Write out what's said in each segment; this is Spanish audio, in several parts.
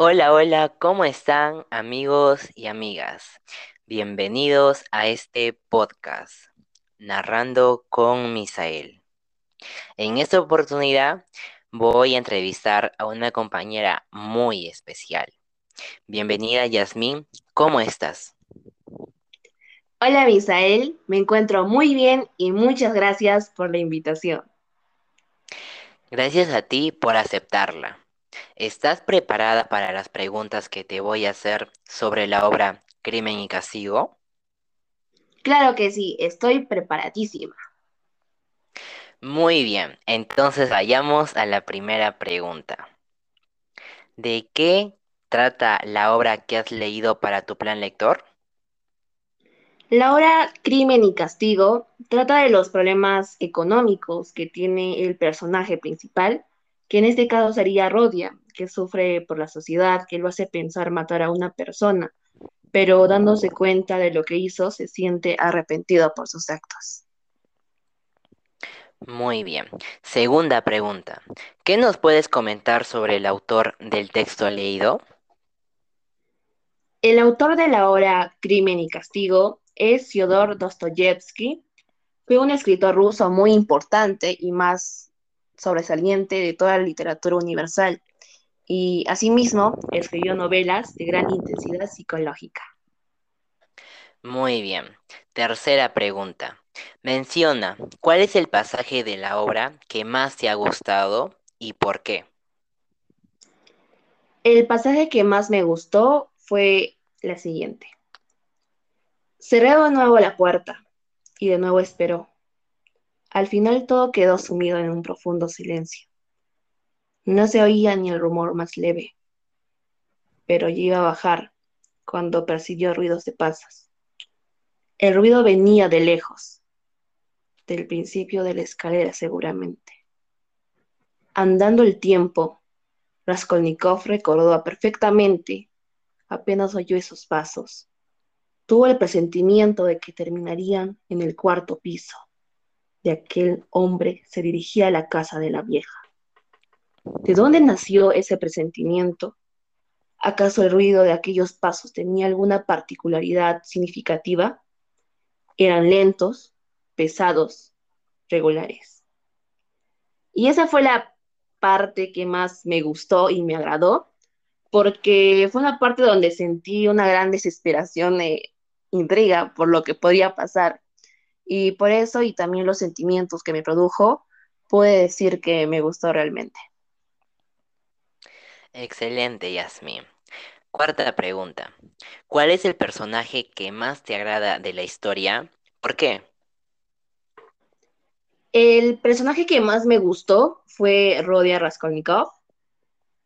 Hola, hola, ¿cómo están amigos y amigas? Bienvenidos a este podcast, Narrando con Misael. En esta oportunidad voy a entrevistar a una compañera muy especial. Bienvenida, Yasmín, ¿cómo estás? Hola, Misael, me encuentro muy bien y muchas gracias por la invitación. Gracias a ti por aceptarla. ¿Estás preparada para las preguntas que te voy a hacer sobre la obra Crimen y Castigo? Claro que sí, estoy preparadísima. Muy bien, entonces vayamos a la primera pregunta. ¿De qué trata la obra que has leído para tu plan lector? La obra Crimen y Castigo trata de los problemas económicos que tiene el personaje principal, que en este caso sería Rodia, que sufre por la sociedad, que lo hace pensar matar a una persona, pero dándose cuenta de lo que hizo, se siente arrepentido por sus actos. Muy bien. Segunda pregunta. ¿Qué nos puedes comentar sobre el autor del texto leído? El autor de la obra Crimen y Castigo es Fyodor Dostoyevsky. Fue un escritor ruso muy importante y más sobresaliente de toda la literatura universal. Y asimismo escribió novelas de gran intensidad psicológica. Muy bien. Tercera pregunta. Menciona, ¿cuál es el pasaje de la obra que más te ha gustado y por qué? El pasaje que más me gustó fue la siguiente. Cerré de nuevo la puerta y de nuevo esperó. Al final todo quedó sumido en un profundo silencio. No se oía ni el rumor más leve, pero ya iba a bajar cuando percibió ruidos de pasas. El ruido venía de lejos, del principio de la escalera seguramente. Andando el tiempo, Raskolnikov recordó perfectamente, apenas oyó esos pasos, Tuvo el presentimiento de que terminarían en el cuarto piso. De aquel hombre se dirigía a la casa de la vieja. ¿De dónde nació ese presentimiento? ¿Acaso el ruido de aquellos pasos tenía alguna particularidad significativa? Eran lentos, pesados, regulares. Y esa fue la parte que más me gustó y me agradó, porque fue una parte donde sentí una gran desesperación de intriga por lo que podía pasar. Y por eso, y también los sentimientos que me produjo, pude decir que me gustó realmente. Excelente, Yasmin. Cuarta pregunta. ¿Cuál es el personaje que más te agrada de la historia? ¿Por qué? El personaje que más me gustó fue Rodia Raskolnikov,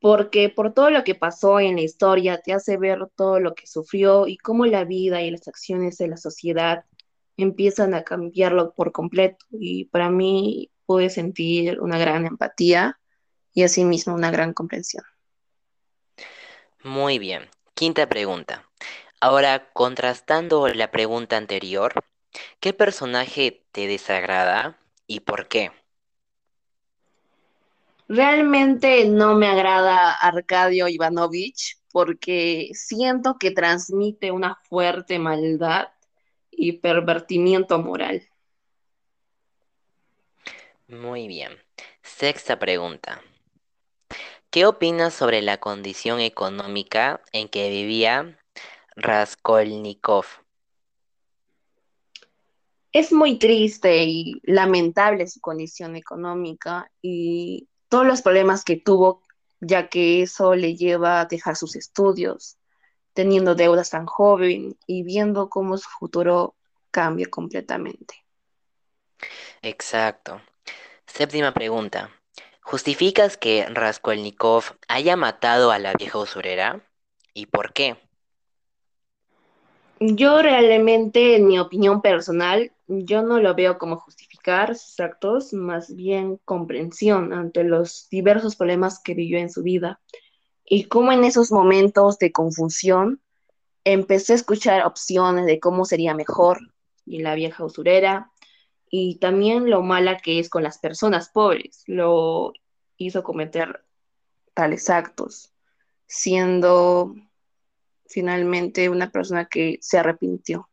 porque por todo lo que pasó en la historia te hace ver todo lo que sufrió y cómo la vida y las acciones de la sociedad empiezan a cambiarlo por completo. Y para mí pude sentir una gran empatía y asimismo una gran comprensión. Muy bien. Quinta pregunta. Ahora, contrastando la pregunta anterior, ¿qué personaje te desagrada y por qué? Realmente no me agrada Arcadio Ivanovich porque siento que transmite una fuerte maldad y pervertimiento moral. Muy bien. Sexta pregunta. ¿Qué opinas sobre la condición económica en que vivía Raskolnikov? Es muy triste y lamentable su condición económica y todos los problemas que tuvo, ya que eso le lleva a dejar sus estudios, teniendo deudas tan joven y viendo cómo su futuro cambia completamente. Exacto. Séptima pregunta. ¿Justificas que Raskolnikov haya matado a la vieja usurera? ¿Y por qué? Yo realmente, en mi opinión personal, yo no lo veo como justificación sus actos, más bien comprensión ante los diversos problemas que vivió en su vida. Y cómo en esos momentos de confusión empecé a escuchar opciones de cómo sería mejor y la vieja usurera y también lo mala que es con las personas pobres. Lo hizo cometer tales actos. siendo finalmente una persona que se arrepintió.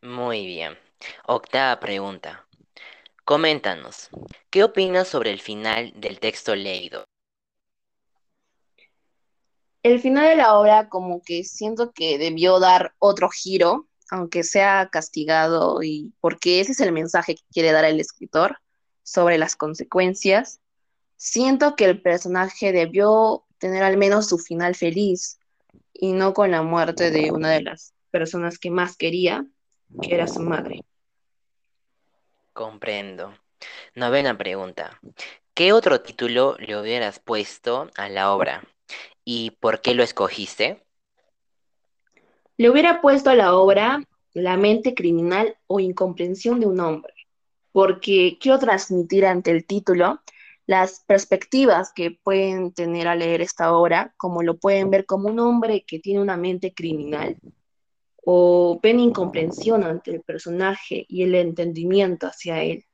Muy bien. Octava pregunta. Coméntanos, ¿qué opinas sobre el final del texto leído? El final de la obra como que siento que debió dar otro giro, aunque sea castigado, y porque ese es el mensaje que quiere dar el escritor sobre las consecuencias. Siento que el personaje debió tener al menos su final feliz y no con la muerte de una de las personas que más quería, que era su madre. Comprendo. Novena pregunta. ¿Qué otro título le hubieras puesto a la obra? ¿Y por qué lo escogiste? Le hubiera puesto a la obra La mente criminal o incomprensión de un hombre, porque quiero transmitir ante el título las perspectivas que pueden tener al leer esta obra, como lo pueden ver como un hombre que tiene una mente criminal, o ven incomprensión ante el personaje y el entendimiento hacia él.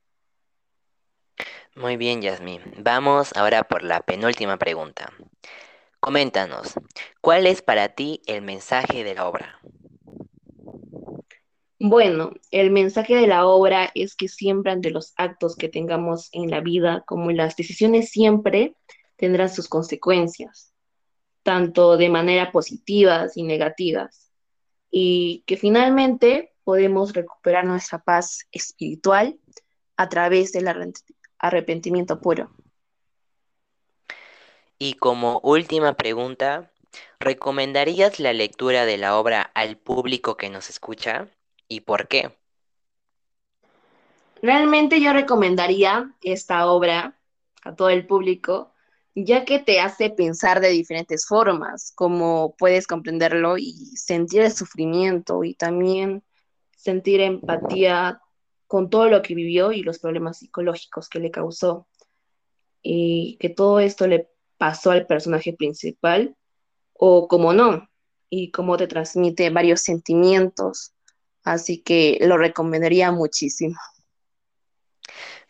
Muy bien, Yasmín. Vamos ahora por la penúltima pregunta. Coméntanos, ¿cuál es para ti el mensaje de la obra? Bueno, el mensaje de la obra es que siempre ante los actos que tengamos en la vida, como las decisiones, siempre tendrán sus consecuencias, tanto de manera positivas y negativas, y que finalmente podemos recuperar nuestra paz espiritual a través del arrepentimiento puro. Y como última pregunta, ¿recomendarías la lectura de la obra al público que nos escucha? ¿Y por qué? Realmente yo recomendaría esta obra a todo el público, ya que te hace pensar de diferentes formas, como puedes comprenderlo y sentir el sufrimiento y también sentir empatía con todo lo que vivió y los problemas psicológicos que le causó. Y que todo esto le pasó al personaje principal o como no, y cómo te transmite varios sentimientos Así que lo recomendaría muchísimo.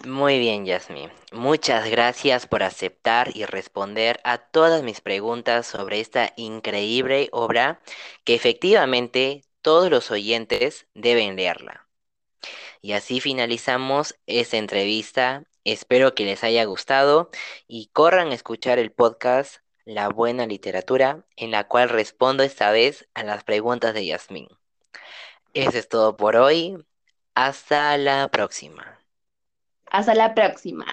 Muy bien, Yasmin. Muchas gracias por aceptar y responder a todas mis preguntas sobre esta increíble obra que efectivamente todos los oyentes deben leerla. Y así finalizamos esta entrevista. Espero que les haya gustado y corran a escuchar el podcast La Buena Literatura, en la cual respondo esta vez a las preguntas de Yasmin. Eso es todo por hoy. Hasta la próxima. Hasta la próxima.